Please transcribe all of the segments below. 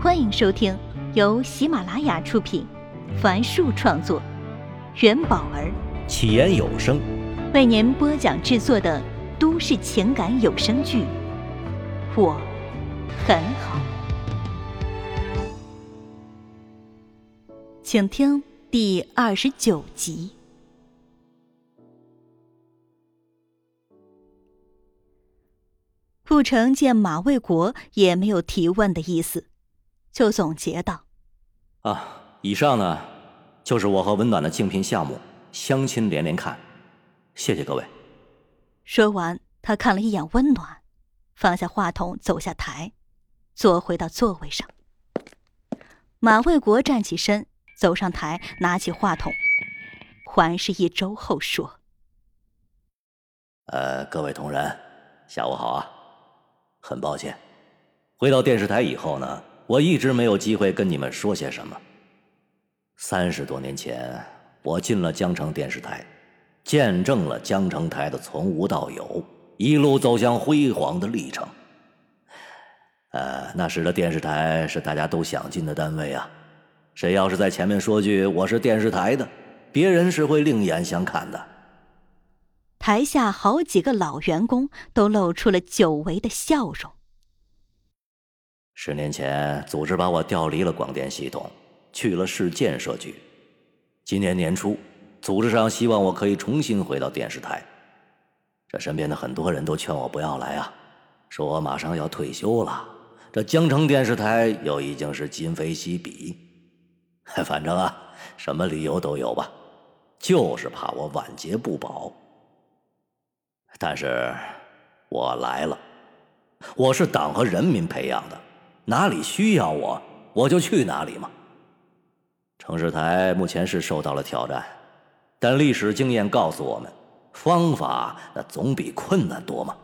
欢迎收听由喜马拉雅出品，凡树创作，元宝儿起言有声为您播讲制作的都市情感有声剧《我很好》，请听第二十九集。顾城见马卫国也没有提问的意思。就总结道：“啊，以上呢，就是我和温暖的竞聘项目，相亲连连看，谢谢各位。”说完，他看了一眼温暖，放下话筒，走下台，坐回到座位上。马卫国站起身，走上台，拿起话筒，环视一周后说：“呃，各位同仁，下午好啊！很抱歉，回到电视台以后呢。”我一直没有机会跟你们说些什么。三十多年前，我进了江城电视台，见证了江城台的从无到有，一路走向辉煌的历程。呃，那时的电视台是大家都想进的单位啊，谁要是在前面说句我是电视台的，别人是会另眼相看的。台下好几个老员工都露出了久违的笑容。十年前，组织把我调离了广电系统，去了市建设局。今年年初，组织上希望我可以重新回到电视台。这身边的很多人都劝我不要来啊，说我马上要退休了，这江城电视台又已经是今非昔比。反正啊，什么理由都有吧，就是怕我晚节不保。但是，我来了，我是党和人民培养的。哪里需要我，我就去哪里嘛。城市台目前是受到了挑战，但历史经验告诉我们，方法那总比困难多嘛。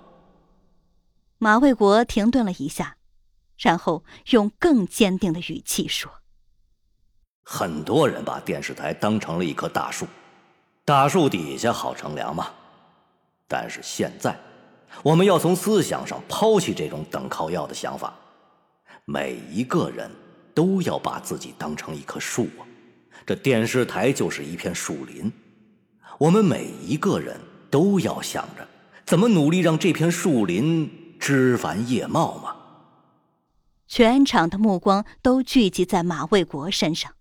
马卫国停顿了一下，然后用更坚定的语气说：“很多人把电视台当成了一棵大树，大树底下好乘凉嘛。但是现在，我们要从思想上抛弃这种等靠要的想法。”每一个人都要把自己当成一棵树啊！这电视台就是一片树林，我们每一个人都要想着怎么努力让这片树林枝繁叶茂嘛。全场的目光都聚集在马卫国身上。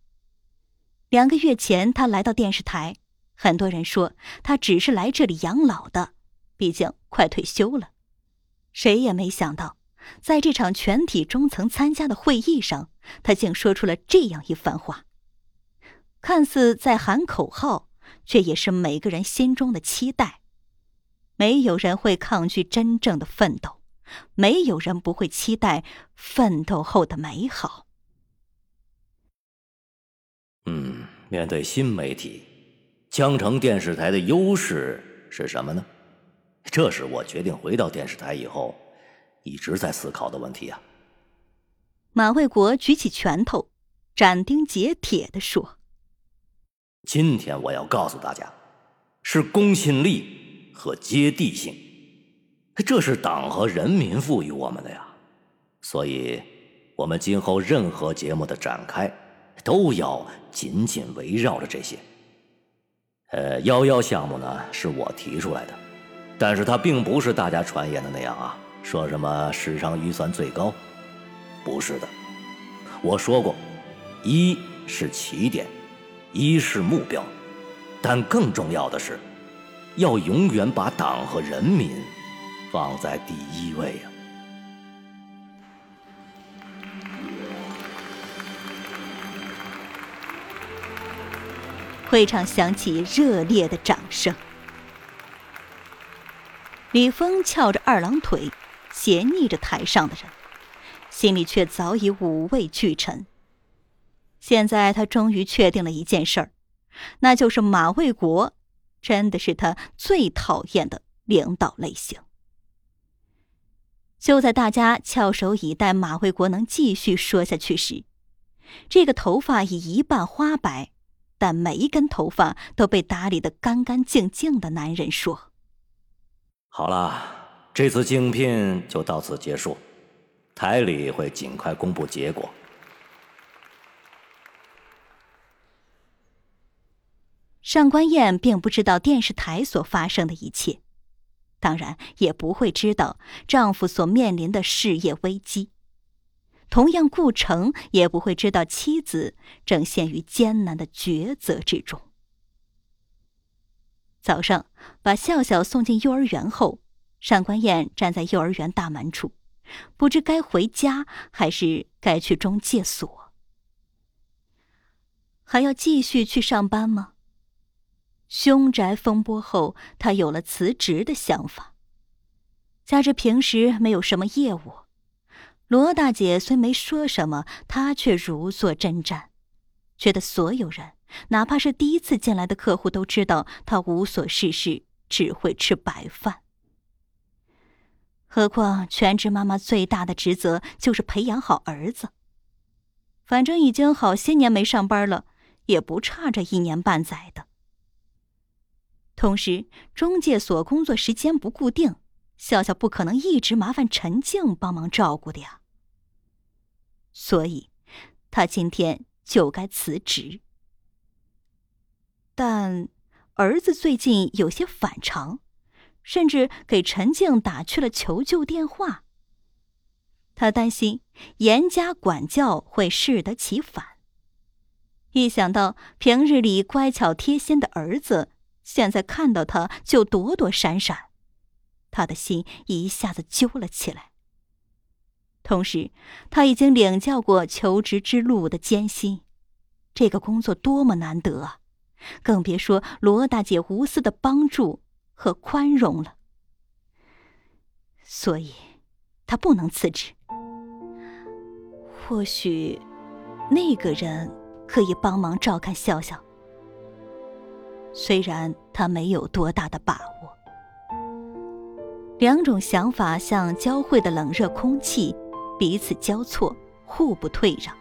两个月前他来到电视台，很多人说他只是来这里养老的，毕竟快退休了。谁也没想到。在这场全体中层参加的会议上，他竟说出了这样一番话，看似在喊口号，却也是每个人心中的期待。没有人会抗拒真正的奋斗，没有人不会期待奋斗后的美好。嗯，面对新媒体，江城电视台的优势是什么呢？这是我决定回到电视台以后。一直在思考的问题啊！马卫国举起拳头，斩钉截铁的说：“今天我要告诉大家，是公信力和接地性，这是党和人民赋予我们的呀。所以，我们今后任何节目的展开，都要紧紧围绕着这些。呃，幺幺项目呢，是我提出来的，但是它并不是大家传言的那样啊。”说什么史上预算最高？不是的，我说过，一是起点，一是目标，但更重要的是，要永远把党和人民放在第一位啊！会场响起热烈的掌声。李峰翘着二郎腿。斜睨着台上的人，心里却早已五味俱陈。现在他终于确定了一件事儿，那就是马卫国真的是他最讨厌的领导类型。就在大家翘首以待马卫国能继续说下去时，这个头发已一半花白，但每一根头发都被打理得干干净净的男人说：“好了。”这次竞聘就到此结束台里会尽快公布结果。上官燕并不知道电视台所发生的一切当然也不会知道丈夫所面临的事业危机。同样顾城也不会知道妻子正陷于艰难的抉择之中。早上把笑笑送进幼儿园后上官燕站在幼儿园大门处，不知该回家还是该去中介所。还要继续去上班吗？凶宅风波后，他有了辞职的想法。加之平时没有什么业务，罗大姐虽没说什么，她却如坐针毡，觉得所有人，哪怕是第一次进来的客户，都知道她无所事事，只会吃白饭。何况全职妈妈最大的职责就是培养好儿子。反正已经好些年没上班了，也不差这一年半载的。同时，中介所工作时间不固定，笑笑不可能一直麻烦陈静帮忙照顾的呀。所以，他今天就该辞职。但儿子最近有些反常，甚至给陈静打去了求救电话。他担心严加管教会适得其反。一想到平日里乖巧贴心的儿子，现在看到他就躲躲闪闪，他的心一下子揪了起来。同时，他已经领教过求职之路的艰辛，这个工作多么难得啊！更别说罗大姐无私的帮助和宽容了。所以，他不能辞职。或许，那个人可以帮忙照看笑笑。虽然他没有多大的把握，两种想法像交汇的冷热空气，彼此交错，互不退让。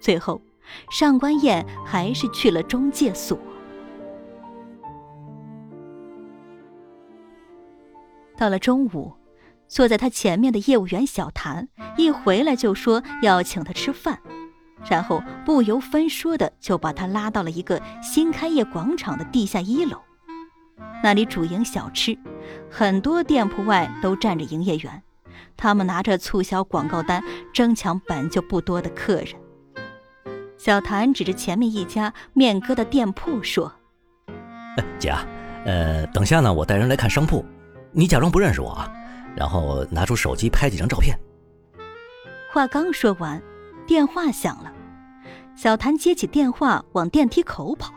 最后，上官燕还是去了中介所。到了中午，坐在他前面的业务员小谭一回来就说要请他吃饭。然后不由分说的就把他拉到了一个新开业广场的地下一楼，那里主营小吃，很多店铺外都站着营业员，他们拿着促销广告单争抢本就不多的客人。小谭指着前面一家面疙瘩店铺说：“姐，呃，等下呢，我带人来看商铺，你假装不认识我啊，然后拿出手机拍几张照片。”话刚说完。电话响了，小谭接起电话，往电梯口跑。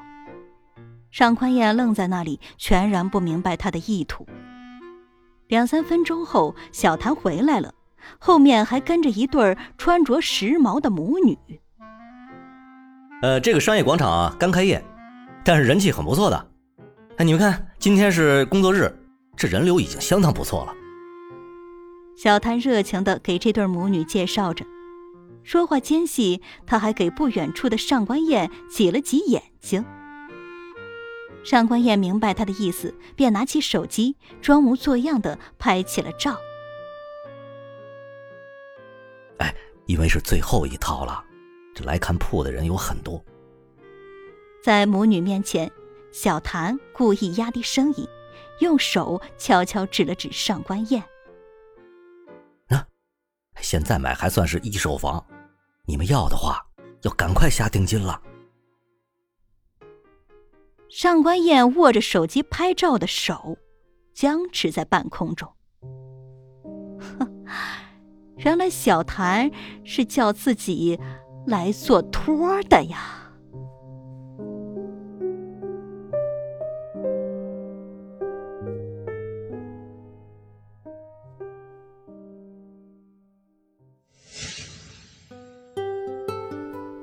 尚宽燕愣在那里，全然不明白他的意图。两三分钟后，小谭回来了，后面还跟着一对穿着时髦的母女。呃，这个商业广场啊，刚开业，但是人气很不错的。哎，你们看，今天是工作日，这人流已经相当不错了。小谭热情的给这对母女介绍着。说话间隙，他还给不远处的上官燕挤了挤眼睛。上官燕明白他的意思，便拿起手机，装模作样的拍起了照。哎，因为是最后一套了，这来看铺的人有很多。在母女面前，小谭故意压低声音，用手悄悄指了指上官燕。现在买还算是一手房，你们要的话，要赶快下定金了。上官燕握着手机拍照的手僵持在半空中。哼，原来小谭是叫自己来做托的呀。